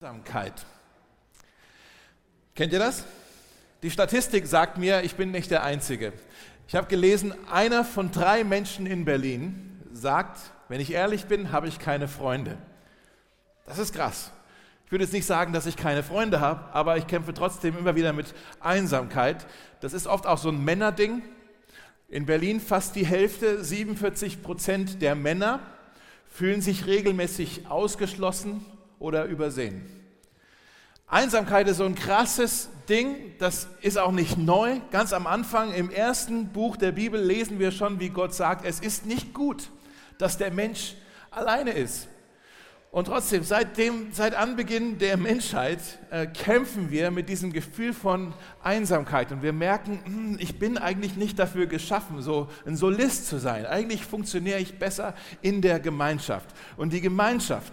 Einsamkeit. Kennt ihr das? Die Statistik sagt mir, ich bin nicht der Einzige. Ich habe gelesen, einer von drei Menschen in Berlin sagt, wenn ich ehrlich bin, habe ich keine Freunde. Das ist krass. Ich würde jetzt nicht sagen, dass ich keine Freunde habe, aber ich kämpfe trotzdem immer wieder mit Einsamkeit. Das ist oft auch so ein Männerding. In Berlin fast die Hälfte, 47 Prozent der Männer fühlen sich regelmäßig ausgeschlossen oder übersehen. Einsamkeit ist so ein krasses Ding, das ist auch nicht neu. Ganz am Anfang im ersten Buch der Bibel lesen wir schon, wie Gott sagt, es ist nicht gut, dass der Mensch alleine ist. Und trotzdem, seit, seit Anbeginn der Menschheit äh, kämpfen wir mit diesem Gefühl von Einsamkeit und wir merken, hm, ich bin eigentlich nicht dafür geschaffen, so ein Solist zu sein. Eigentlich funktioniere ich besser in der Gemeinschaft. Und die Gemeinschaft,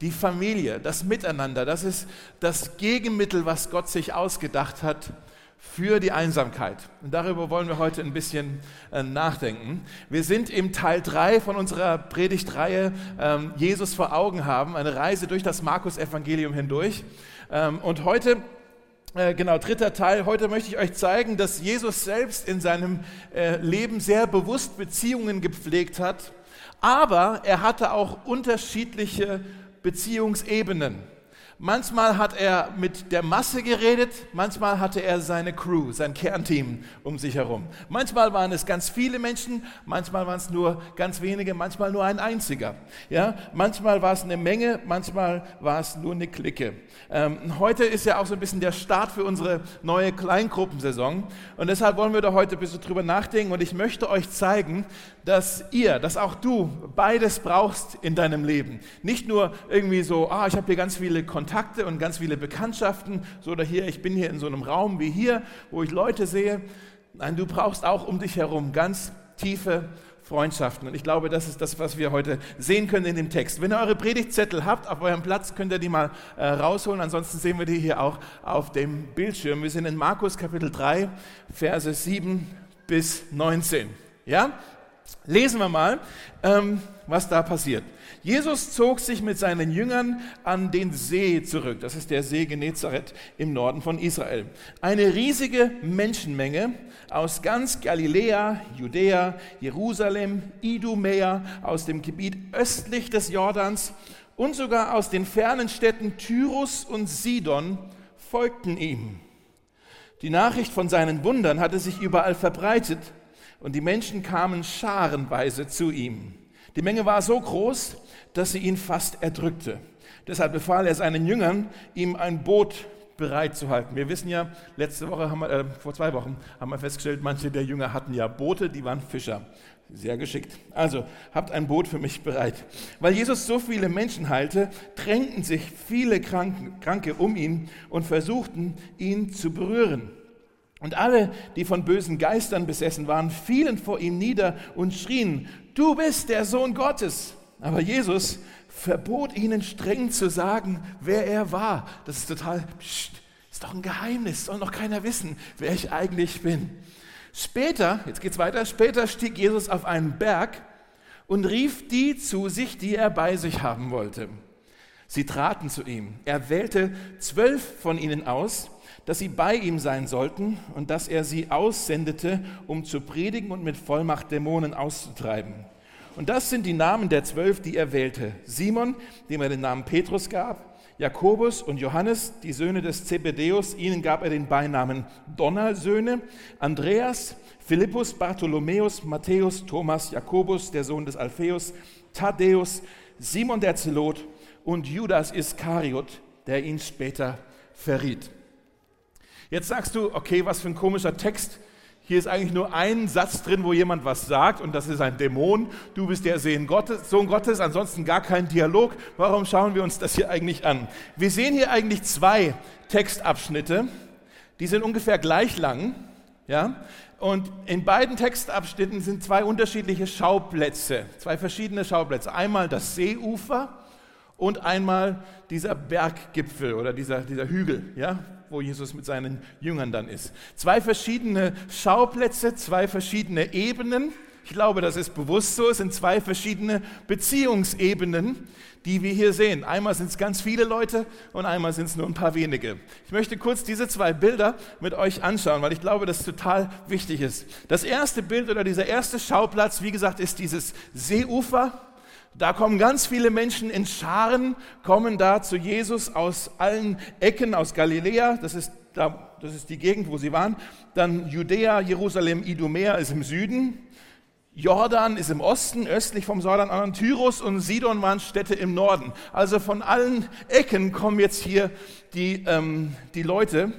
die Familie, das Miteinander, das ist das Gegenmittel, was Gott sich ausgedacht hat für die Einsamkeit. Und darüber wollen wir heute ein bisschen äh, nachdenken. Wir sind im Teil 3 von unserer Predigtreihe ähm, Jesus vor Augen haben, eine Reise durch das Markus-Evangelium hindurch. Ähm, und heute äh, Genau, dritter Teil. Heute möchte ich euch zeigen, dass Jesus selbst in seinem äh, Leben sehr bewusst Beziehungen gepflegt hat, aber er hatte auch unterschiedliche Beziehungsebenen. Manchmal hat er mit der Masse geredet, manchmal hatte er seine Crew, sein Kernteam um sich herum. Manchmal waren es ganz viele Menschen, manchmal waren es nur ganz wenige, manchmal nur ein einziger. Ja? Manchmal war es eine Menge, manchmal war es nur eine Clique. Ähm, heute ist ja auch so ein bisschen der Start für unsere neue Kleingruppensaison und deshalb wollen wir da heute ein bisschen drüber nachdenken und ich möchte euch zeigen, dass ihr, dass auch du beides brauchst in deinem Leben. Nicht nur irgendwie so, ah, ich habe hier ganz viele Kontakte, und ganz viele Bekanntschaften, so oder hier, ich bin hier in so einem Raum wie hier, wo ich Leute sehe. Nein, du brauchst auch um dich herum ganz tiefe Freundschaften. Und ich glaube, das ist das, was wir heute sehen können in dem Text. Wenn ihr eure Predigtzettel habt auf eurem Platz, könnt ihr die mal äh, rausholen. Ansonsten sehen wir die hier auch auf dem Bildschirm. Wir sind in Markus Kapitel 3, Verse 7 bis 19. Ja? Lesen wir mal, ähm, was da passiert. Jesus zog sich mit seinen Jüngern an den See zurück. Das ist der See Genezareth im Norden von Israel. Eine riesige Menschenmenge aus ganz Galiläa, Judäa, Jerusalem, Idumea, aus dem Gebiet östlich des Jordans und sogar aus den fernen Städten Tyrus und Sidon folgten ihm. Die Nachricht von seinen Wundern hatte sich überall verbreitet und die Menschen kamen scharenweise zu ihm. Die Menge war so groß, dass sie ihn fast erdrückte. Deshalb befahl er seinen Jüngern, ihm ein Boot bereitzuhalten. Wir wissen ja, letzte Woche, haben wir, äh, vor zwei Wochen, haben wir festgestellt, manche der Jünger hatten ja Boote, die waren Fischer. Sehr geschickt. Also, habt ein Boot für mich bereit. Weil Jesus so viele Menschen heilte, drängten sich viele Kranke um ihn und versuchten, ihn zu berühren. Und alle, die von bösen Geistern besessen waren, fielen vor ihm nieder und schrien, du bist der Sohn Gottes. Aber Jesus verbot ihnen streng zu sagen, wer er war. Das ist total, pst, ist doch ein Geheimnis, soll noch keiner wissen, wer ich eigentlich bin. Später, jetzt geht's weiter, später stieg Jesus auf einen Berg und rief die zu sich, die er bei sich haben wollte. Sie traten zu ihm. Er wählte zwölf von ihnen aus, dass sie bei ihm sein sollten und dass er sie aussendete, um zu predigen und mit Vollmacht Dämonen auszutreiben. Und das sind die Namen der zwölf, die er wählte. Simon, dem er den Namen Petrus gab, Jakobus und Johannes, die Söhne des Zebedeus, ihnen gab er den Beinamen Donnersöhne, Andreas, Philippus, Bartholomäus, Matthäus, Thomas, Jakobus, der Sohn des Alpheus, Thaddäus, Simon der Zelot und Judas Iskariot, der ihn später verriet. Jetzt sagst du, okay, was für ein komischer Text. Hier ist eigentlich nur ein Satz drin, wo jemand was sagt und das ist ein Dämon. Du bist der Sohn Gottes, Sohn Gottes, ansonsten gar kein Dialog. Warum schauen wir uns das hier eigentlich an? Wir sehen hier eigentlich zwei Textabschnitte, die sind ungefähr gleich lang. Ja? Und in beiden Textabschnitten sind zwei unterschiedliche Schauplätze, zwei verschiedene Schauplätze. Einmal das Seeufer und einmal dieser Berggipfel oder dieser, dieser Hügel, ja, wo Jesus mit seinen Jüngern dann ist. Zwei verschiedene Schauplätze, zwei verschiedene Ebenen. Ich glaube, das ist bewusst so. Es sind zwei verschiedene Beziehungsebenen, die wir hier sehen. Einmal sind es ganz viele Leute und einmal sind es nur ein paar wenige. Ich möchte kurz diese zwei Bilder mit euch anschauen, weil ich glaube, das total wichtig ist. Das erste Bild oder dieser erste Schauplatz, wie gesagt, ist dieses Seeufer. Da kommen ganz viele Menschen in Scharen, kommen da zu Jesus aus allen Ecken, aus Galiläa, das ist, da, das ist die Gegend, wo sie waren. Dann Judäa, Jerusalem, Idumea ist im Süden. Jordan ist im Osten, östlich vom Jordan, an Tyrus und Sidon waren Städte im Norden. Also von allen Ecken kommen jetzt hier die, ähm, die Leute.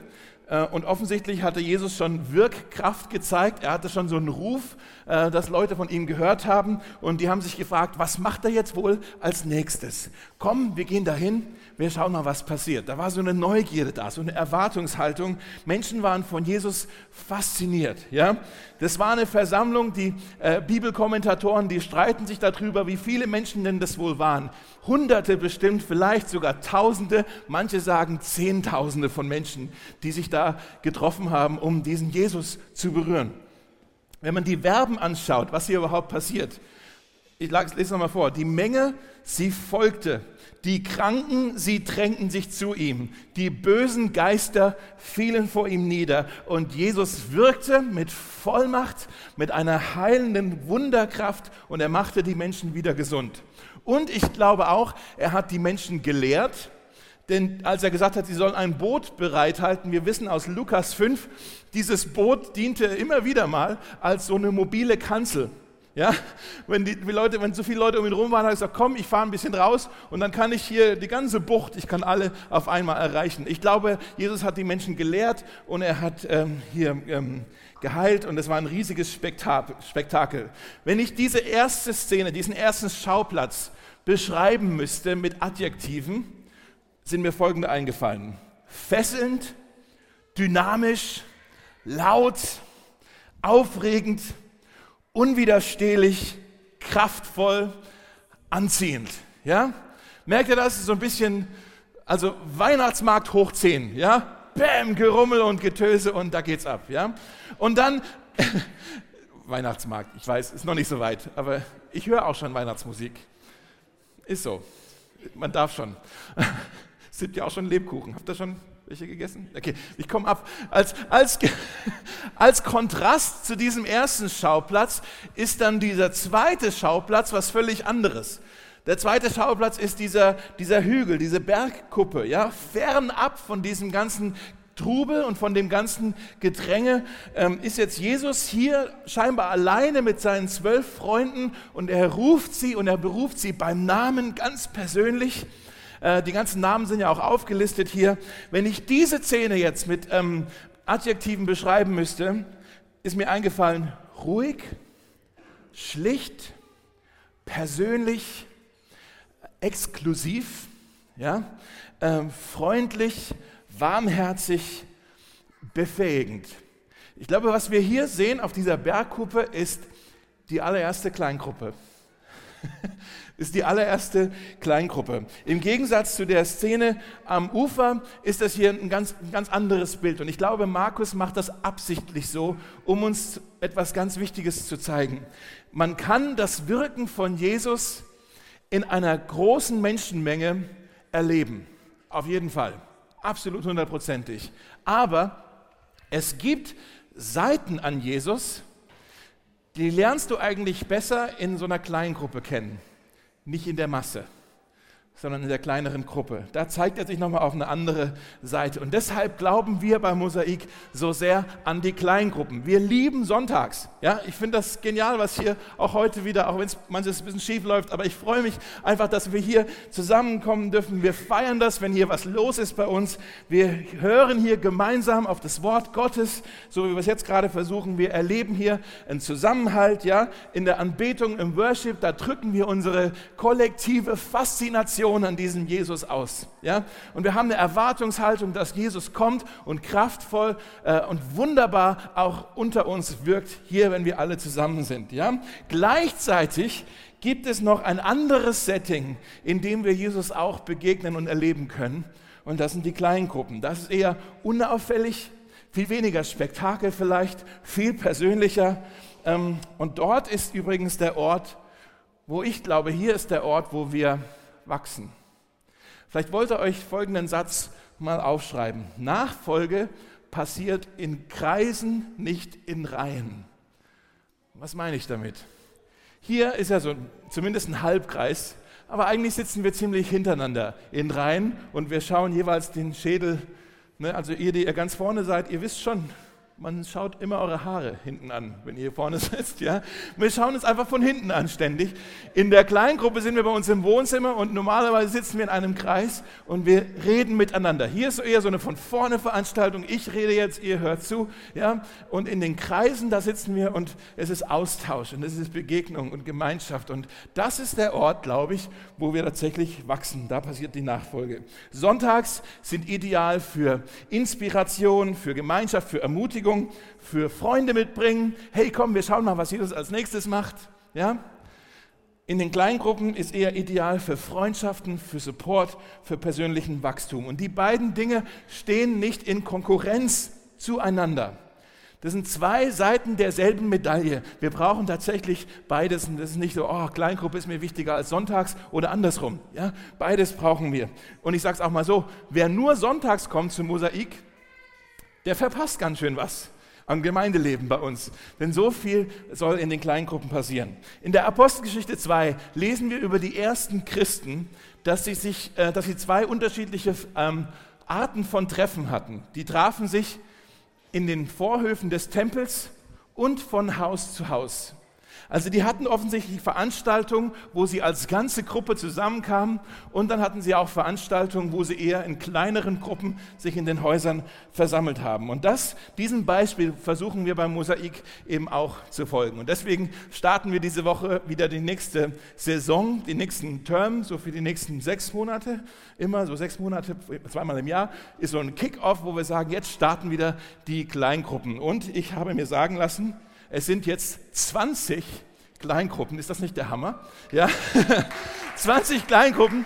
Äh, und offensichtlich hatte Jesus schon Wirkkraft gezeigt. Er hatte schon so einen Ruf, äh, dass Leute von ihm gehört haben. Und die haben sich gefragt, was macht er jetzt wohl als nächstes? Komm, wir gehen dahin wir schauen mal, was passiert. Da war so eine Neugierde da, so eine Erwartungshaltung. Menschen waren von Jesus fasziniert. Ja? Das war eine Versammlung, die äh, Bibelkommentatoren, die streiten sich darüber, wie viele Menschen denn das wohl waren. Hunderte bestimmt, vielleicht sogar Tausende, manche sagen Zehntausende von Menschen, die sich da getroffen haben, um diesen Jesus zu berühren. Wenn man die Verben anschaut, was hier überhaupt passiert, ich lese nochmal vor, die Menge, sie folgte die Kranken, sie drängten sich zu ihm. Die bösen Geister fielen vor ihm nieder. Und Jesus wirkte mit Vollmacht, mit einer heilenden Wunderkraft und er machte die Menschen wieder gesund. Und ich glaube auch, er hat die Menschen gelehrt. Denn als er gesagt hat, sie sollen ein Boot bereithalten, wir wissen aus Lukas 5, dieses Boot diente immer wieder mal als so eine mobile Kanzel. Ja, wenn, die, die Leute, wenn so viele Leute um ihn rum waren, hat er gesagt, komm, ich fahre ein bisschen raus und dann kann ich hier die ganze Bucht, ich kann alle auf einmal erreichen. Ich glaube, Jesus hat die Menschen gelehrt und er hat ähm, hier ähm, geheilt und es war ein riesiges Spektakel. Wenn ich diese erste Szene, diesen ersten Schauplatz beschreiben müsste mit Adjektiven, sind mir folgende eingefallen. Fesselnd, dynamisch, laut, aufregend, unwiderstehlich, kraftvoll, anziehend. Ja? Merkt ihr das? So ein bisschen, also Weihnachtsmarkt hoch 10, ja? Bäm, Gerummel und Getöse und da geht's ab, ja? Und dann, Weihnachtsmarkt, ich weiß, ist noch nicht so weit, aber ich höre auch schon Weihnachtsmusik. Ist so. Man darf schon. Sind ja auch schon Lebkuchen. Habt ihr schon welche gegessen? Okay, ich komme ab. Als, als, als Kontrast zu diesem ersten Schauplatz ist dann dieser zweite Schauplatz was völlig anderes. Der zweite Schauplatz ist dieser, dieser Hügel, diese Bergkuppe, ja, fernab von diesem ganzen Trubel und von dem ganzen Gedränge ähm, ist jetzt Jesus hier scheinbar alleine mit seinen zwölf Freunden und er ruft sie und er beruft sie beim Namen ganz persönlich. Äh, die ganzen Namen sind ja auch aufgelistet hier. Wenn ich diese Szene jetzt mit ähm, Adjektiven beschreiben müsste, ist mir eingefallen, ruhig, schlicht, persönlich, exklusiv, ja, äh, freundlich, warmherzig, befähigend. Ich glaube, was wir hier sehen auf dieser Bergkuppe ist die allererste Kleingruppe. ist die allererste Kleingruppe. Im Gegensatz zu der Szene am Ufer ist das hier ein ganz, ein ganz anderes Bild. Und ich glaube, Markus macht das absichtlich so, um uns etwas ganz Wichtiges zu zeigen. Man kann das Wirken von Jesus in einer großen Menschenmenge erleben. Auf jeden Fall. Absolut hundertprozentig. Aber es gibt Seiten an Jesus, die lernst du eigentlich besser in so einer Kleingruppe kennen nicht in der Masse sondern in der kleineren Gruppe. Da zeigt er sich nochmal auf eine andere Seite. Und deshalb glauben wir bei Mosaik so sehr an die Kleingruppen. Wir lieben Sonntags. Ja, ich finde das genial, was hier auch heute wieder, auch wenn es manches ein bisschen schief läuft, aber ich freue mich einfach, dass wir hier zusammenkommen dürfen. Wir feiern das, wenn hier was los ist bei uns. Wir hören hier gemeinsam auf das Wort Gottes, so wie wir es jetzt gerade versuchen. Wir erleben hier einen Zusammenhalt, ja, in der Anbetung, im Worship. Da drücken wir unsere kollektive Faszination Religion an diesem Jesus aus. Ja? Und wir haben eine Erwartungshaltung, dass Jesus kommt und kraftvoll äh, und wunderbar auch unter uns wirkt, hier, wenn wir alle zusammen sind. Ja? Gleichzeitig gibt es noch ein anderes Setting, in dem wir Jesus auch begegnen und erleben können. Und das sind die Kleingruppen. Das ist eher unauffällig, viel weniger Spektakel vielleicht, viel persönlicher. Ähm, und dort ist übrigens der Ort, wo ich glaube, hier ist der Ort, wo wir wachsen. Vielleicht wollt ihr euch folgenden Satz mal aufschreiben. Nachfolge passiert in Kreisen, nicht in Reihen. Was meine ich damit? Hier ist ja so zumindest ein Halbkreis, aber eigentlich sitzen wir ziemlich hintereinander in Reihen und wir schauen jeweils den Schädel. Ne? Also ihr, die ihr ganz vorne seid, ihr wisst schon, man schaut immer eure Haare hinten an, wenn ihr hier vorne sitzt. Ja? Wir schauen uns einfach von hinten an ständig. In der Kleingruppe sind wir bei uns im Wohnzimmer und normalerweise sitzen wir in einem Kreis und wir reden miteinander. Hier ist eher so eine von vorne Veranstaltung. Ich rede jetzt, ihr hört zu. Ja? Und in den Kreisen, da sitzen wir und es ist Austausch und es ist Begegnung und Gemeinschaft. Und das ist der Ort, glaube ich, wo wir tatsächlich wachsen. Da passiert die Nachfolge. Sonntags sind ideal für Inspiration, für Gemeinschaft, für Ermutigung Ermutigung für Freunde mitbringen. Hey, komm, wir schauen mal, was Jesus als nächstes macht. Ja? In den Kleingruppen ist eher ideal für Freundschaften, für Support, für persönlichen Wachstum. Und die beiden Dinge stehen nicht in Konkurrenz zueinander. Das sind zwei Seiten derselben Medaille. Wir brauchen tatsächlich beides. Und das ist nicht so, oh, Kleingruppe ist mir wichtiger als Sonntags oder andersrum. Ja, beides brauchen wir. Und ich sage es auch mal so, wer nur Sonntags kommt zum Mosaik, der verpasst ganz schön was am Gemeindeleben bei uns. Denn so viel soll in den Kleingruppen passieren. In der Apostelgeschichte 2 lesen wir über die ersten Christen, dass sie, sich, äh, dass sie zwei unterschiedliche ähm, Arten von Treffen hatten. Die trafen sich in den Vorhöfen des Tempels und von Haus zu Haus. Also die hatten offensichtlich Veranstaltungen, wo sie als ganze Gruppe zusammenkamen und dann hatten sie auch Veranstaltungen, wo sie eher in kleineren Gruppen sich in den Häusern versammelt haben. Und das, diesem Beispiel versuchen wir beim Mosaik eben auch zu folgen. Und deswegen starten wir diese Woche wieder die nächste Saison, die nächsten Term, so für die nächsten sechs Monate, immer so sechs Monate, zweimal im Jahr, ist so ein Kick-off, wo wir sagen, jetzt starten wieder die Kleingruppen. Und ich habe mir sagen lassen, es sind jetzt 20 Kleingruppen. Ist das nicht der Hammer? Ja, 20 Kleingruppen,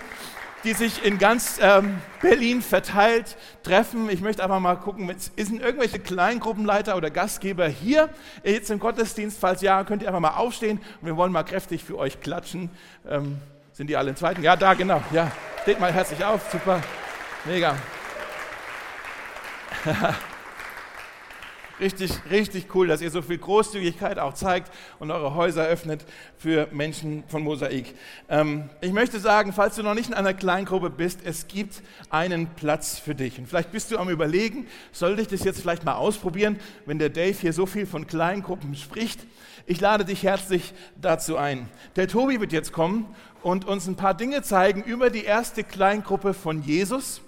die sich in ganz ähm, Berlin verteilt treffen. Ich möchte einfach mal gucken, sind irgendwelche Kleingruppenleiter oder Gastgeber hier jetzt im Gottesdienst? Falls ja, könnt ihr einfach mal aufstehen und wir wollen mal kräftig für euch klatschen. Ähm, sind die alle im zweiten? Ja, da genau. Ja, steht mal herzlich auf. Super, mega. Richtig, richtig cool, dass ihr so viel Großzügigkeit auch zeigt und eure Häuser öffnet für Menschen von Mosaik. Ähm, ich möchte sagen, falls du noch nicht in einer Kleingruppe bist, es gibt einen Platz für dich. Und vielleicht bist du am Überlegen, sollte ich das jetzt vielleicht mal ausprobieren, wenn der Dave hier so viel von Kleingruppen spricht. Ich lade dich herzlich dazu ein. Der Tobi wird jetzt kommen und uns ein paar Dinge zeigen über die erste Kleingruppe von Jesus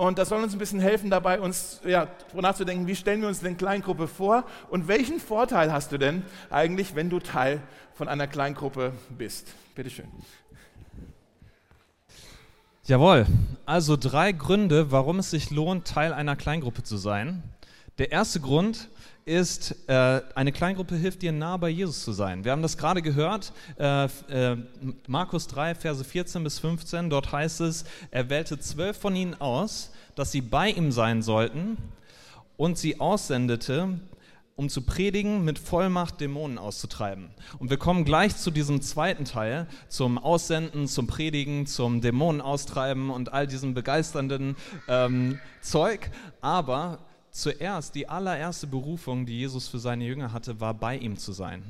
und das soll uns ein bisschen helfen dabei, uns ja, nachzudenken, wie stellen wir uns denn Kleingruppe vor und welchen Vorteil hast du denn eigentlich, wenn du Teil von einer Kleingruppe bist? Bitte schön. Jawohl, also drei Gründe, warum es sich lohnt, Teil einer Kleingruppe zu sein. Der erste Grund ist, äh, eine Kleingruppe hilft dir, nah bei Jesus zu sein. Wir haben das gerade gehört, äh, äh, Markus 3, Verse 14 bis 15, dort heißt es, er wählte zwölf von ihnen aus, dass sie bei ihm sein sollten und sie aussendete, um zu predigen, mit Vollmacht Dämonen auszutreiben. Und wir kommen gleich zu diesem zweiten Teil, zum Aussenden, zum Predigen, zum Dämonen austreiben und all diesem begeisternden ähm, Zeug. Aber zuerst, die allererste Berufung, die Jesus für seine Jünger hatte, war bei ihm zu sein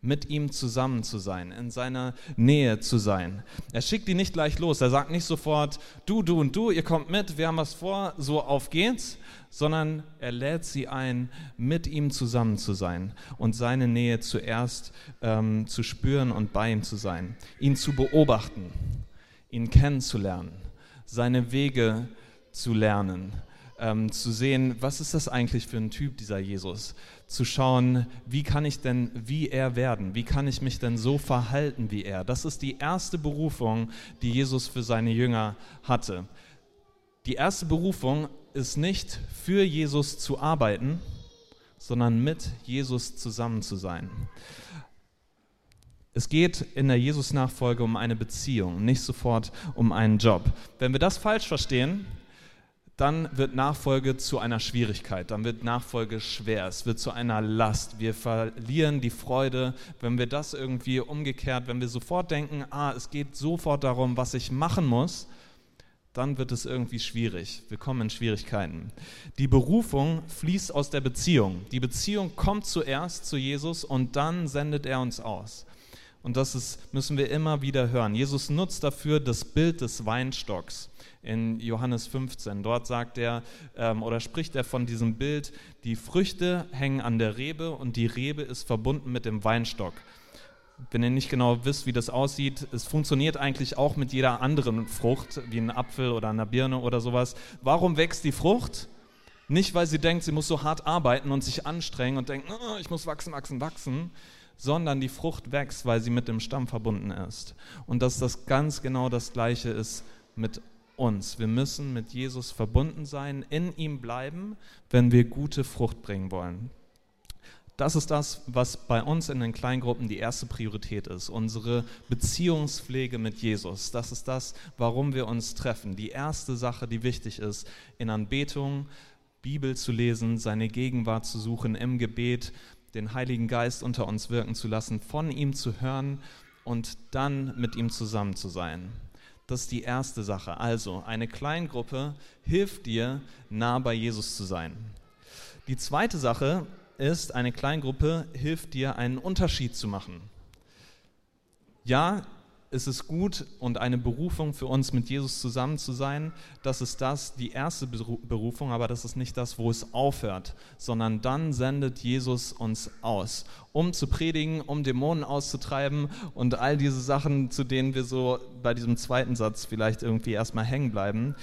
mit ihm zusammen zu sein, in seiner Nähe zu sein. Er schickt die nicht gleich los. Er sagt nicht sofort, du, du und du, ihr kommt mit, wir haben was vor, so auf geht's, sondern er lädt sie ein, mit ihm zusammen zu sein und seine Nähe zuerst ähm, zu spüren und bei ihm zu sein, ihn zu beobachten, ihn kennenzulernen, seine Wege zu lernen ähm, zu sehen, was ist das eigentlich für ein Typ, dieser Jesus? Zu schauen, wie kann ich denn wie er werden? Wie kann ich mich denn so verhalten wie er? Das ist die erste Berufung, die Jesus für seine Jünger hatte. Die erste Berufung ist nicht für Jesus zu arbeiten, sondern mit Jesus zusammen zu sein. Es geht in der Jesus-Nachfolge um eine Beziehung, nicht sofort um einen Job. Wenn wir das falsch verstehen, dann wird Nachfolge zu einer Schwierigkeit, dann wird Nachfolge schwer, es wird zu einer Last. Wir verlieren die Freude, wenn wir das irgendwie umgekehrt, wenn wir sofort denken, ah, es geht sofort darum, was ich machen muss, dann wird es irgendwie schwierig. Wir kommen in Schwierigkeiten. Die Berufung fließt aus der Beziehung. Die Beziehung kommt zuerst zu Jesus und dann sendet er uns aus. Und das ist, müssen wir immer wieder hören. Jesus nutzt dafür das Bild des Weinstocks in Johannes 15. Dort sagt er ähm, oder spricht er von diesem Bild, die Früchte hängen an der Rebe und die Rebe ist verbunden mit dem Weinstock. Wenn ihr nicht genau wisst, wie das aussieht, es funktioniert eigentlich auch mit jeder anderen Frucht, wie ein Apfel oder eine Birne oder sowas. Warum wächst die Frucht? Nicht, weil sie denkt, sie muss so hart arbeiten und sich anstrengen und denkt, oh, ich muss wachsen, wachsen, wachsen, sondern die Frucht wächst, weil sie mit dem Stamm verbunden ist. Und dass das ganz genau das Gleiche ist mit uns. Wir müssen mit Jesus verbunden sein, in ihm bleiben, wenn wir gute Frucht bringen wollen. Das ist das, was bei uns in den Kleingruppen die erste Priorität ist, unsere Beziehungspflege mit Jesus. Das ist das, warum wir uns treffen. Die erste Sache, die wichtig ist, in Anbetung, Bibel zu lesen, seine Gegenwart zu suchen, im Gebet, den Heiligen Geist unter uns wirken zu lassen, von ihm zu hören und dann mit ihm zusammen zu sein. Das ist die erste Sache. Also, eine Kleingruppe hilft dir, nah bei Jesus zu sein. Die zweite Sache ist, eine Kleingruppe hilft dir, einen Unterschied zu machen. Ja, ist es gut und eine Berufung für uns, mit Jesus zusammen zu sein. Das ist das, die erste Berufung, aber das ist nicht das, wo es aufhört, sondern dann sendet Jesus uns aus, um zu predigen, um Dämonen auszutreiben und all diese Sachen, zu denen wir so bei diesem zweiten Satz vielleicht irgendwie erstmal hängen bleiben.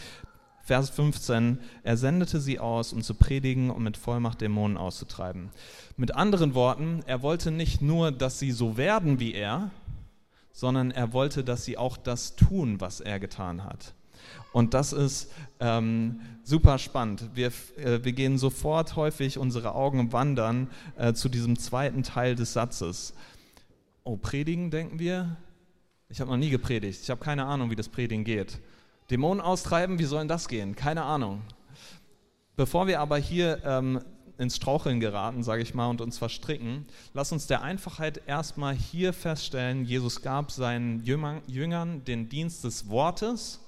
Vers 15, er sendete sie aus, um zu predigen und mit Vollmacht Dämonen auszutreiben. Mit anderen Worten, er wollte nicht nur, dass sie so werden wie er, sondern er wollte, dass sie auch das tun, was er getan hat. Und das ist ähm, super spannend. Wir, äh, wir gehen sofort häufig, unsere Augen wandern äh, zu diesem zweiten Teil des Satzes. Oh, predigen, denken wir? Ich habe noch nie gepredigt. Ich habe keine Ahnung, wie das Predigen geht. Dämonen austreiben, wie soll denn das gehen? Keine Ahnung. Bevor wir aber hier ähm, ins Straucheln geraten, sage ich mal, und uns verstricken, lass uns der Einfachheit erstmal hier feststellen, Jesus gab seinen Jüngern den Dienst des Wortes,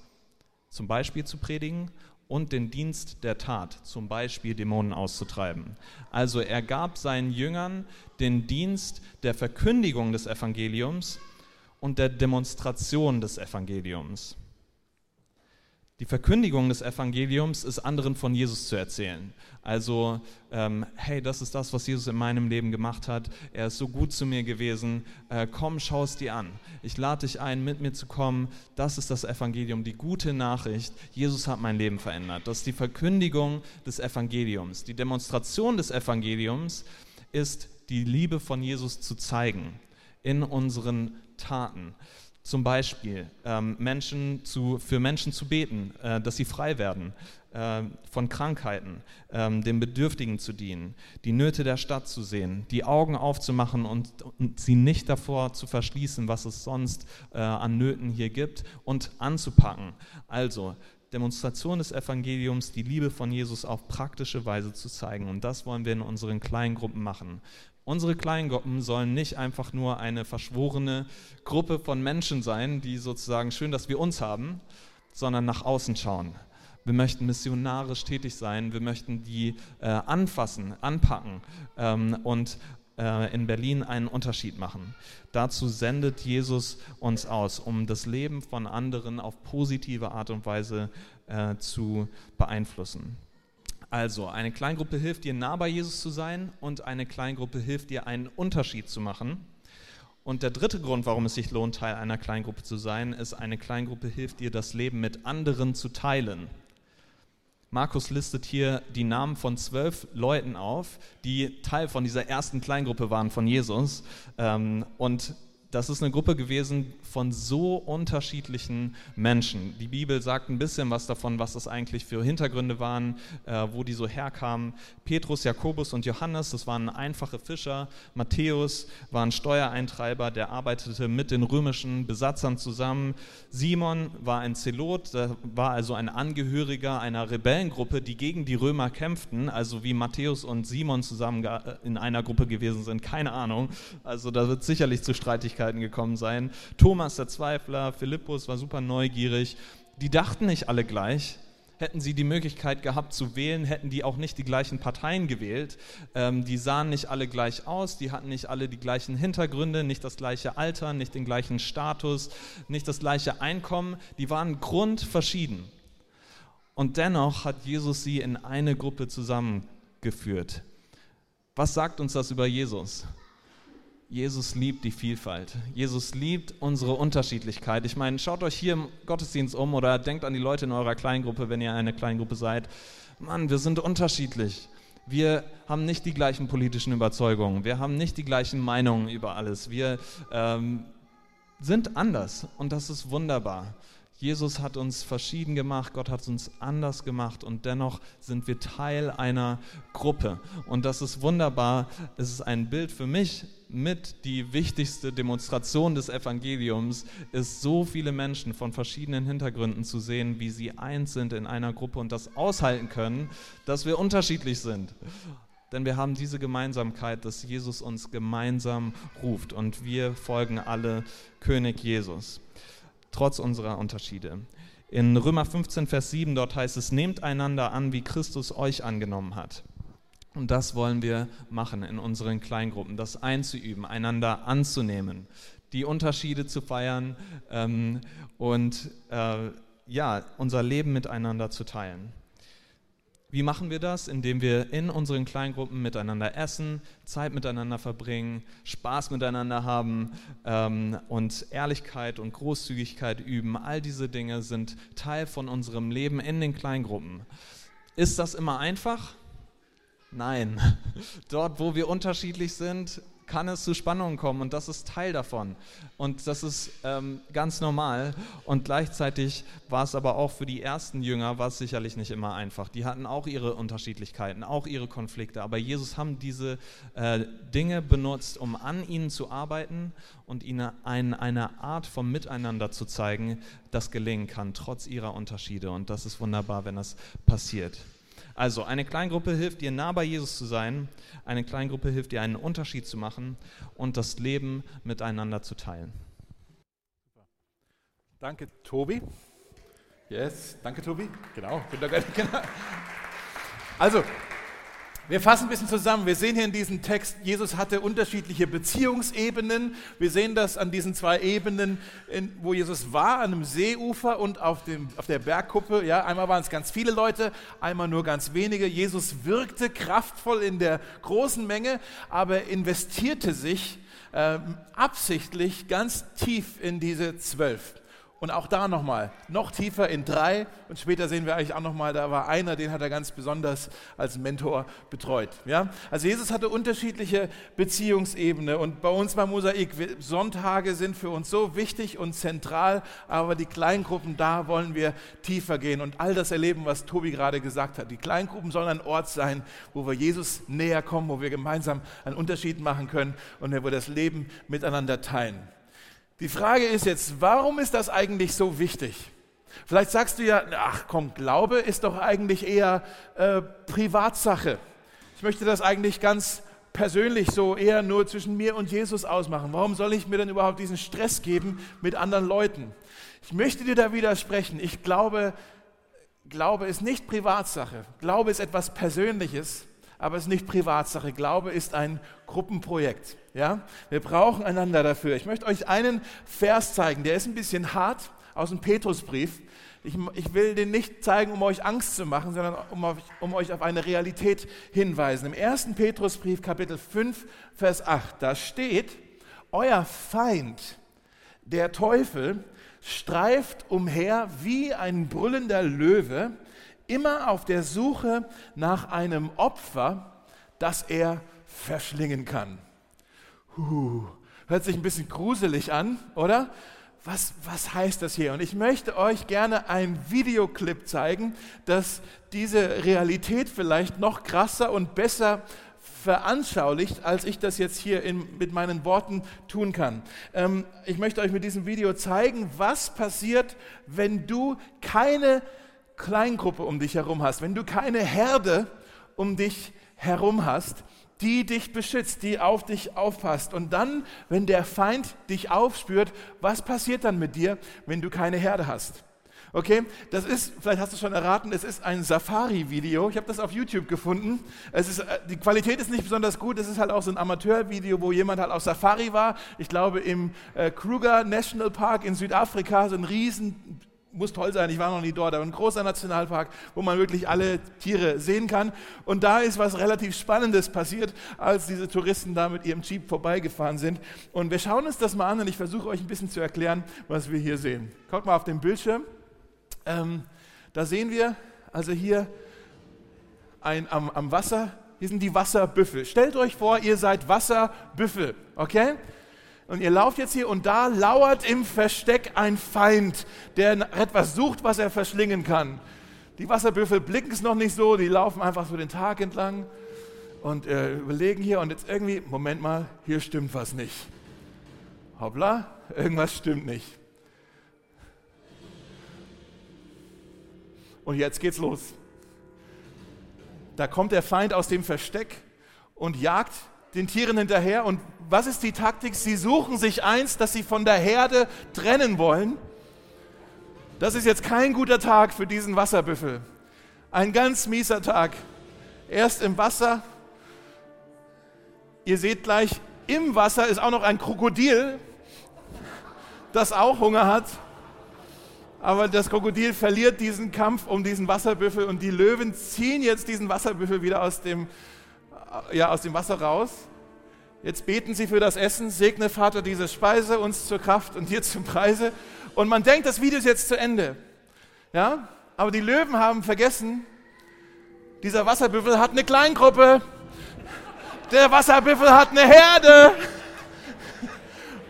zum Beispiel zu predigen, und den Dienst der Tat, zum Beispiel Dämonen auszutreiben. Also er gab seinen Jüngern den Dienst der Verkündigung des Evangeliums und der Demonstration des Evangeliums. Die Verkündigung des Evangeliums ist anderen von Jesus zu erzählen. Also, ähm, hey, das ist das, was Jesus in meinem Leben gemacht hat. Er ist so gut zu mir gewesen. Äh, komm, schau es dir an. Ich lade dich ein, mit mir zu kommen. Das ist das Evangelium, die gute Nachricht. Jesus hat mein Leben verändert. Das ist die Verkündigung des Evangeliums. Die Demonstration des Evangeliums ist die Liebe von Jesus zu zeigen in unseren Taten. Zum Beispiel ähm, Menschen zu, für Menschen zu beten, äh, dass sie frei werden äh, von Krankheiten, äh, den Bedürftigen zu dienen, die Nöte der Stadt zu sehen, die Augen aufzumachen und, und sie nicht davor zu verschließen, was es sonst äh, an Nöten hier gibt und anzupacken. Also Demonstration des Evangeliums, die Liebe von Jesus auf praktische Weise zu zeigen. Und das wollen wir in unseren kleinen Gruppen machen. Unsere Kleingruppen sollen nicht einfach nur eine verschworene Gruppe von Menschen sein, die sozusagen schön, dass wir uns haben, sondern nach außen schauen. Wir möchten missionarisch tätig sein, wir möchten die äh, anfassen, anpacken ähm, und äh, in Berlin einen Unterschied machen. Dazu sendet Jesus uns aus, um das Leben von anderen auf positive Art und Weise äh, zu beeinflussen. Also, eine Kleingruppe hilft dir, nah bei Jesus zu sein und eine Kleingruppe hilft dir, einen Unterschied zu machen. Und der dritte Grund, warum es sich lohnt, Teil einer Kleingruppe zu sein, ist, eine Kleingruppe hilft dir, das Leben mit anderen zu teilen. Markus listet hier die Namen von zwölf Leuten auf, die Teil von dieser ersten Kleingruppe waren von Jesus. Ähm, und das ist eine Gruppe gewesen von so unterschiedlichen Menschen. Die Bibel sagt ein bisschen was davon, was das eigentlich für Hintergründe waren, äh, wo die so herkamen. Petrus, Jakobus und Johannes, das waren einfache Fischer. Matthäus war ein Steuereintreiber, der arbeitete mit den römischen Besatzern zusammen. Simon war ein Zelot, der war also ein Angehöriger einer Rebellengruppe, die gegen die Römer kämpften, also wie Matthäus und Simon zusammen in einer Gruppe gewesen sind, keine Ahnung. Also da wird sicherlich zu Streitigkeiten Schwierigkeiten gekommen sein. Thomas der Zweifler, Philippus war super neugierig. Die dachten nicht alle gleich. Hätten sie die Möglichkeit gehabt zu wählen, hätten die auch nicht die gleichen Parteien gewählt. Ähm, die sahen nicht alle gleich aus, die hatten nicht alle die gleichen Hintergründe, nicht das gleiche Alter, nicht den gleichen Status, nicht das gleiche Einkommen. Die waren grundverschieden. Und dennoch hat Jesus sie in eine Gruppe zusammengeführt. Was sagt uns das über Jesus? Jesus liebt die Vielfalt. Jesus liebt unsere Unterschiedlichkeit. Ich meine, schaut euch hier im Gottesdienst um oder denkt an die Leute in eurer Kleingruppe, wenn ihr eine Kleingruppe seid. Mann, wir sind unterschiedlich. Wir haben nicht die gleichen politischen Überzeugungen. Wir haben nicht die gleichen Meinungen über alles. Wir ähm, sind anders und das ist wunderbar. Jesus hat uns verschieden gemacht, Gott hat uns anders gemacht und dennoch sind wir Teil einer Gruppe. Und das ist wunderbar. Es ist ein Bild für mich mit die wichtigste Demonstration des Evangeliums, ist so viele Menschen von verschiedenen Hintergründen zu sehen, wie sie eins sind in einer Gruppe und das aushalten können, dass wir unterschiedlich sind. Denn wir haben diese Gemeinsamkeit, dass Jesus uns gemeinsam ruft und wir folgen alle König Jesus trotz unserer Unterschiede. In Römer 15, Vers 7, dort heißt es, nehmt einander an, wie Christus euch angenommen hat. Und das wollen wir machen in unseren Kleingruppen, das einzuüben, einander anzunehmen, die Unterschiede zu feiern ähm, und äh, ja, unser Leben miteinander zu teilen. Wie machen wir das? Indem wir in unseren Kleingruppen miteinander essen, Zeit miteinander verbringen, Spaß miteinander haben ähm, und Ehrlichkeit und Großzügigkeit üben. All diese Dinge sind Teil von unserem Leben in den Kleingruppen. Ist das immer einfach? Nein. Dort, wo wir unterschiedlich sind, kann es zu Spannungen kommen und das ist Teil davon. Und das ist ähm, ganz normal. Und gleichzeitig war es aber auch für die ersten Jünger, war es sicherlich nicht immer einfach. Die hatten auch ihre Unterschiedlichkeiten, auch ihre Konflikte. Aber Jesus haben diese äh, Dinge benutzt, um an ihnen zu arbeiten und ihnen ein, eine Art von Miteinander zu zeigen, das gelingen kann, trotz ihrer Unterschiede. Und das ist wunderbar, wenn das passiert. Also eine Kleingruppe hilft dir, nah bei Jesus zu sein. Eine Kleingruppe hilft dir, einen Unterschied zu machen und das Leben miteinander zu teilen. Danke, Tobi. Yes, danke, Tobi. Genau. Also, wir fassen ein bisschen zusammen. Wir sehen hier in diesem Text, Jesus hatte unterschiedliche Beziehungsebenen. Wir sehen das an diesen zwei Ebenen, in, wo Jesus war, an einem Seeufer und auf, dem, auf der Bergkuppe. Ja, einmal waren es ganz viele Leute, einmal nur ganz wenige. Jesus wirkte kraftvoll in der großen Menge, aber investierte sich äh, absichtlich ganz tief in diese zwölf. Und auch da nochmal, noch tiefer in drei. Und später sehen wir eigentlich auch nochmal, da war einer, den hat er ganz besonders als Mentor betreut. Ja? Also Jesus hatte unterschiedliche Beziehungsebenen. Und bei uns beim Mosaik, Sonntage sind für uns so wichtig und zentral, aber die Kleingruppen, da wollen wir tiefer gehen und all das erleben, was Tobi gerade gesagt hat. Die Kleingruppen sollen ein Ort sein, wo wir Jesus näher kommen, wo wir gemeinsam einen Unterschied machen können und wo wir das Leben miteinander teilen. Die Frage ist jetzt, warum ist das eigentlich so wichtig? Vielleicht sagst du ja, ach komm, Glaube ist doch eigentlich eher äh, Privatsache. Ich möchte das eigentlich ganz persönlich so eher nur zwischen mir und Jesus ausmachen. Warum soll ich mir denn überhaupt diesen Stress geben mit anderen Leuten? Ich möchte dir da widersprechen. Ich glaube, Glaube ist nicht Privatsache. Glaube ist etwas Persönliches aber es ist nicht Privatsache. Glaube ist ein Gruppenprojekt. Ja? Wir brauchen einander dafür. Ich möchte euch einen Vers zeigen, der ist ein bisschen hart aus dem Petrusbrief. Ich, ich will den nicht zeigen, um euch Angst zu machen, sondern um, auf, um euch auf eine Realität hinweisen. Im ersten Petrusbrief, Kapitel 5, Vers 8, da steht, euer Feind, der Teufel, streift umher wie ein brüllender Löwe, immer auf der Suche nach einem Opfer, das er verschlingen kann. Huh. Hört sich ein bisschen gruselig an, oder? Was, was heißt das hier? Und ich möchte euch gerne einen Videoclip zeigen, das diese Realität vielleicht noch krasser und besser veranschaulicht, als ich das jetzt hier in, mit meinen Worten tun kann. Ähm, ich möchte euch mit diesem Video zeigen, was passiert, wenn du keine Kleingruppe um dich herum hast, wenn du keine Herde um dich herum hast, die dich beschützt, die auf dich aufpasst. Und dann, wenn der Feind dich aufspürt, was passiert dann mit dir, wenn du keine Herde hast? Okay, das ist, vielleicht hast du schon erraten, es ist ein Safari-Video. Ich habe das auf YouTube gefunden. Es ist, äh, die Qualität ist nicht besonders gut. Es ist halt auch so ein Amateur-Video, wo jemand halt auf Safari war. Ich glaube im äh, Kruger National Park in Südafrika, so ein riesen muss toll sein, ich war noch nie dort, aber ein großer Nationalpark, wo man wirklich alle Tiere sehen kann. Und da ist was relativ Spannendes passiert, als diese Touristen da mit ihrem Jeep vorbeigefahren sind. Und wir schauen uns das mal an und ich versuche euch ein bisschen zu erklären, was wir hier sehen. Guckt mal auf den Bildschirm. Ähm, da sehen wir also hier ein, am, am Wasser, hier sind die Wasserbüffel. Stellt euch vor, ihr seid Wasserbüffel, okay? Und ihr lauft jetzt hier und da lauert im Versteck ein Feind, der etwas sucht, was er verschlingen kann. Die Wasserbüffel blicken es noch nicht so, die laufen einfach so den Tag entlang und äh, überlegen hier und jetzt irgendwie, Moment mal, hier stimmt was nicht. Hoppla, irgendwas stimmt nicht. Und jetzt geht's los. Da kommt der Feind aus dem Versteck und jagt den Tieren hinterher. Und was ist die Taktik? Sie suchen sich eins, das sie von der Herde trennen wollen. Das ist jetzt kein guter Tag für diesen Wasserbüffel. Ein ganz mieser Tag. Erst im Wasser. Ihr seht gleich, im Wasser ist auch noch ein Krokodil, das auch Hunger hat. Aber das Krokodil verliert diesen Kampf um diesen Wasserbüffel und die Löwen ziehen jetzt diesen Wasserbüffel wieder aus dem, ja, aus dem Wasser raus. Jetzt beten sie für das Essen, segne Vater diese Speise uns zur Kraft und dir zum Preise. Und man denkt, das Video ist jetzt zu Ende. Ja? Aber die Löwen haben vergessen, dieser Wasserbüffel hat eine Kleingruppe. Der Wasserbüffel hat eine Herde.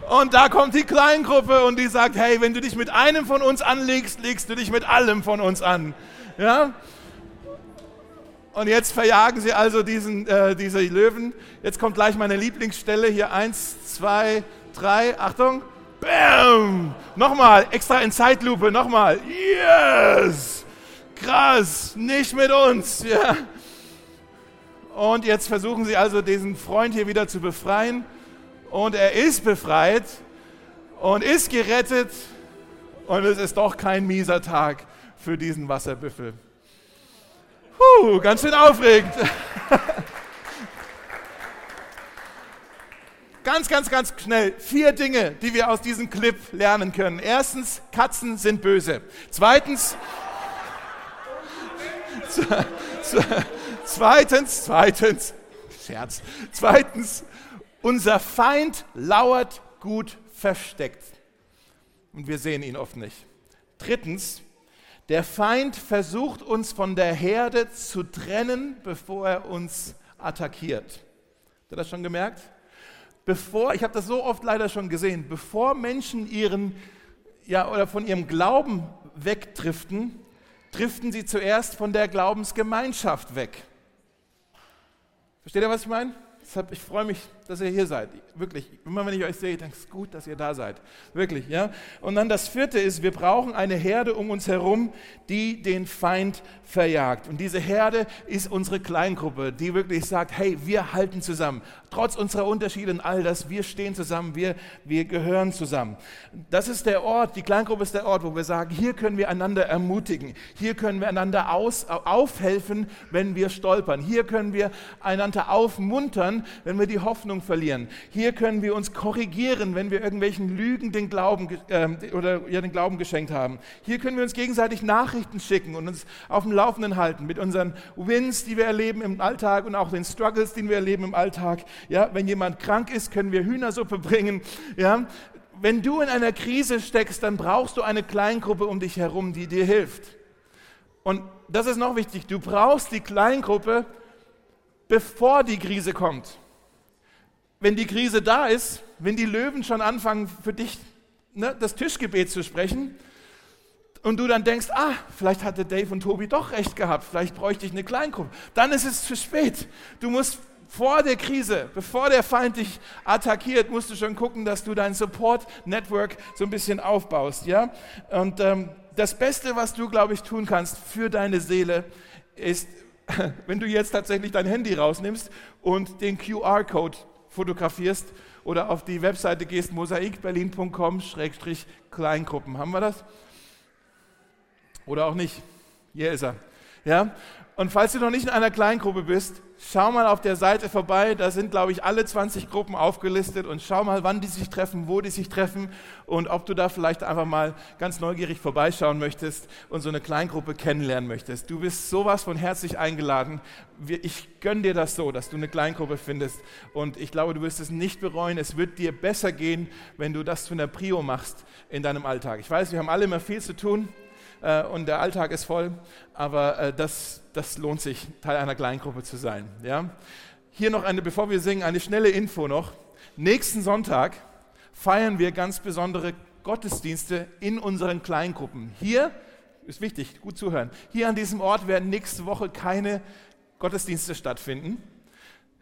Und da kommt die Kleingruppe und die sagt, hey, wenn du dich mit einem von uns anlegst, legst du dich mit allem von uns an. Ja? Und jetzt verjagen sie also diesen, äh, diese Löwen. Jetzt kommt gleich meine Lieblingsstelle. Hier eins, zwei, drei. Achtung. Bam! Nochmal, extra in Zeitlupe. Nochmal. Yes! Krass, nicht mit uns. Ja. Und jetzt versuchen sie also diesen Freund hier wieder zu befreien. Und er ist befreit und ist gerettet. Und es ist doch kein mieser Tag für diesen Wasserbüffel. Puh, ganz schön aufregend. ganz, ganz, ganz schnell. Vier Dinge, die wir aus diesem Clip lernen können. Erstens, Katzen sind böse. Zweitens, zweitens, zweitens, Scherz. Zweitens, unser Feind lauert gut versteckt. Und wir sehen ihn oft nicht. Drittens, der Feind versucht uns von der Herde zu trennen, bevor er uns attackiert. Habt ihr das schon gemerkt? Bevor, ich habe das so oft leider schon gesehen, bevor Menschen ihren, ja, oder von ihrem Glauben wegdriften, driften sie zuerst von der Glaubensgemeinschaft weg. Versteht ihr, was ich meine? Ich freue mich, dass ihr hier seid. Wirklich, immer wenn ich euch sehe, denke ich, gut, dass ihr da seid. Wirklich, ja. Und dann das vierte ist, wir brauchen eine Herde um uns herum, die den Feind verjagt. Und diese Herde ist unsere Kleingruppe, die wirklich sagt, hey, wir halten zusammen. Trotz unserer Unterschiede und all das, wir stehen zusammen, wir, wir gehören zusammen. Das ist der Ort, die Kleingruppe ist der Ort, wo wir sagen, hier können wir einander ermutigen. Hier können wir einander aus, aufhelfen, wenn wir stolpern. Hier können wir einander aufmuntern, wenn wir die Hoffnung verlieren. Hier können wir uns korrigieren, wenn wir irgendwelchen Lügen den Glauben äh, oder ja, den Glauben geschenkt haben. Hier können wir uns gegenseitig Nachrichten schicken und uns auf dem Laufenden halten mit unseren Wins, die wir erleben im Alltag und auch den Struggles, die wir erleben im Alltag. Ja, wenn jemand krank ist, können wir Hühnersuppe bringen. Ja, wenn du in einer Krise steckst, dann brauchst du eine Kleingruppe um dich herum, die dir hilft. Und das ist noch wichtig, du brauchst die Kleingruppe, bevor die Krise kommt. Wenn die Krise da ist, wenn die Löwen schon anfangen, für dich ne, das Tischgebet zu sprechen, und du dann denkst, ah, vielleicht hatte Dave und Tobi doch recht gehabt, vielleicht bräuchte ich eine Kleingruppe, dann ist es zu spät. Du musst vor der Krise, bevor der Feind dich attackiert, musst du schon gucken, dass du dein Support-Network so ein bisschen aufbaust. Ja? Und ähm, das Beste, was du, glaube ich, tun kannst für deine Seele, ist, wenn du jetzt tatsächlich dein Handy rausnimmst und den QR-Code fotografierst oder auf die Webseite gehst, mosaikberlin.com-kleingruppen. Haben wir das? Oder auch nicht. Hier ist er. Ja? Und falls du noch nicht in einer Kleingruppe bist, schau mal auf der Seite vorbei. Da sind, glaube ich, alle 20 Gruppen aufgelistet und schau mal, wann die sich treffen, wo die sich treffen und ob du da vielleicht einfach mal ganz neugierig vorbeischauen möchtest und so eine Kleingruppe kennenlernen möchtest. Du bist sowas von herzlich eingeladen. Ich gönne dir das so, dass du eine Kleingruppe findest und ich glaube, du wirst es nicht bereuen. Es wird dir besser gehen, wenn du das von der Prio machst in deinem Alltag. Ich weiß, wir haben alle immer viel zu tun äh, und der Alltag ist voll, aber äh, das, das lohnt sich, Teil einer Kleingruppe zu sein. Ja? Hier noch eine, bevor wir singen, eine schnelle Info noch. Nächsten Sonntag feiern wir ganz besondere Gottesdienste in unseren Kleingruppen. Hier ist wichtig, gut zuhören. Hier an diesem Ort werden nächste Woche keine Gottesdienste stattfinden.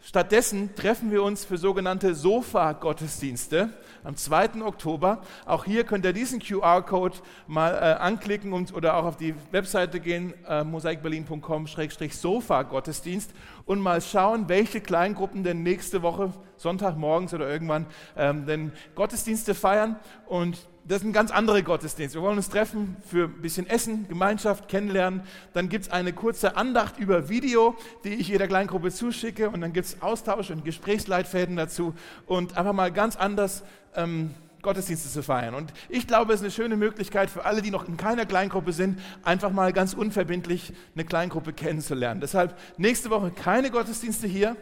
Stattdessen treffen wir uns für sogenannte Sofa-Gottesdienste am 2. Oktober. Auch hier könnt ihr diesen QR-Code mal äh, anklicken und, oder auch auf die Webseite gehen, äh, mosaikberlin.com-sofa-Gottesdienst und mal schauen, welche Kleingruppen denn nächste Woche, Sonntagmorgens oder irgendwann, ähm, denn Gottesdienste feiern. Und das sind ganz andere Gottesdienste. Wir wollen uns treffen für ein bisschen Essen, Gemeinschaft, kennenlernen. Dann gibt es eine kurze Andacht über Video, die ich jeder Kleingruppe zuschicke. Und dann gibt es Austausch und Gesprächsleitfäden dazu. Und einfach mal ganz anders ähm, Gottesdienste zu feiern. Und ich glaube, es ist eine schöne Möglichkeit für alle, die noch in keiner Kleingruppe sind, einfach mal ganz unverbindlich eine Kleingruppe kennenzulernen. Deshalb nächste Woche keine Gottesdienste hier,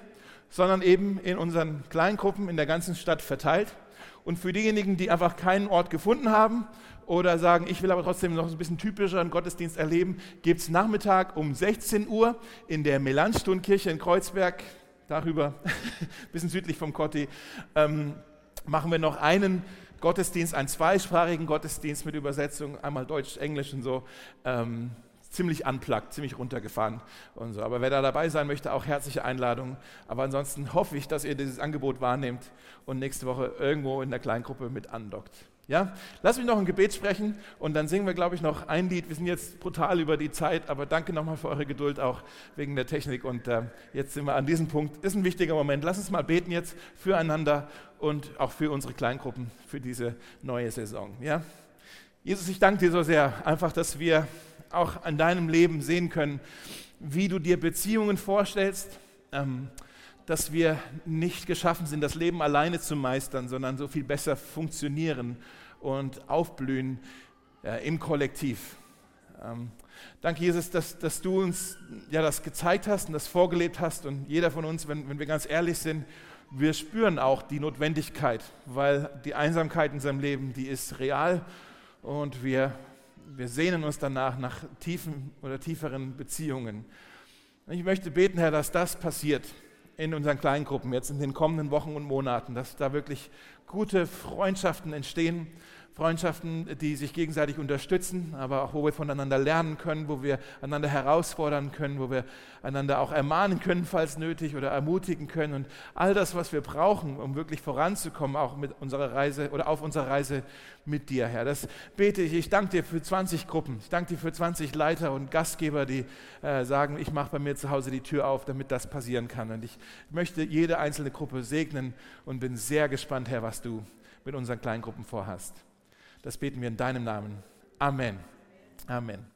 sondern eben in unseren Kleingruppen in der ganzen Stadt verteilt. Und für diejenigen, die einfach keinen Ort gefunden haben oder sagen, ich will aber trotzdem noch ein bisschen typischeren Gottesdienst erleben, gibt es Nachmittag um 16 Uhr in der Melanchthon-Kirche in Kreuzberg, darüber, ein bisschen südlich vom Kotti, ähm, machen wir noch einen Gottesdienst, einen zweisprachigen Gottesdienst mit Übersetzung, einmal Deutsch, Englisch und so. Ähm, ziemlich unplugged, ziemlich runtergefahren und so. Aber wer da dabei sein möchte, auch herzliche Einladung. Aber ansonsten hoffe ich, dass ihr dieses Angebot wahrnehmt und nächste Woche irgendwo in der Kleingruppe mit andockt. Ja, lass mich noch ein Gebet sprechen und dann singen wir, glaube ich, noch ein Lied. Wir sind jetzt brutal über die Zeit, aber danke nochmal für eure Geduld auch wegen der Technik. Und äh, jetzt sind wir an diesem Punkt. Ist ein wichtiger Moment. Lass uns mal beten jetzt füreinander und auch für unsere Kleingruppen für diese neue Saison. Ja, Jesus, ich danke dir so sehr, einfach, dass wir auch an deinem Leben sehen können, wie du dir Beziehungen vorstellst, ähm, dass wir nicht geschaffen sind, das Leben alleine zu meistern, sondern so viel besser funktionieren und aufblühen äh, im Kollektiv. Ähm, danke, Jesus, dass, dass du uns ja das gezeigt hast und das vorgelebt hast. Und jeder von uns, wenn, wenn wir ganz ehrlich sind, wir spüren auch die Notwendigkeit, weil die Einsamkeit in seinem Leben, die ist real und wir wir sehnen uns danach nach tiefen oder tieferen Beziehungen. Ich möchte beten, Herr, dass das passiert in unseren Kleingruppen jetzt in den kommenden Wochen und Monaten, dass da wirklich gute Freundschaften entstehen, Freundschaften, die sich gegenseitig unterstützen, aber auch wo wir voneinander lernen können, wo wir einander herausfordern können, wo wir einander auch ermahnen können, falls nötig, oder ermutigen können. Und all das, was wir brauchen, um wirklich voranzukommen, auch mit unserer Reise oder auf unserer Reise mit dir, Herr. Das bete ich. Ich danke dir für 20 Gruppen. Ich danke dir für 20 Leiter und Gastgeber, die äh, sagen, ich mache bei mir zu Hause die Tür auf, damit das passieren kann. Und ich möchte jede einzelne Gruppe segnen und bin sehr gespannt, Herr, was du mit unseren Kleingruppen vorhast. Das beten wir in deinem Namen. Amen. Amen.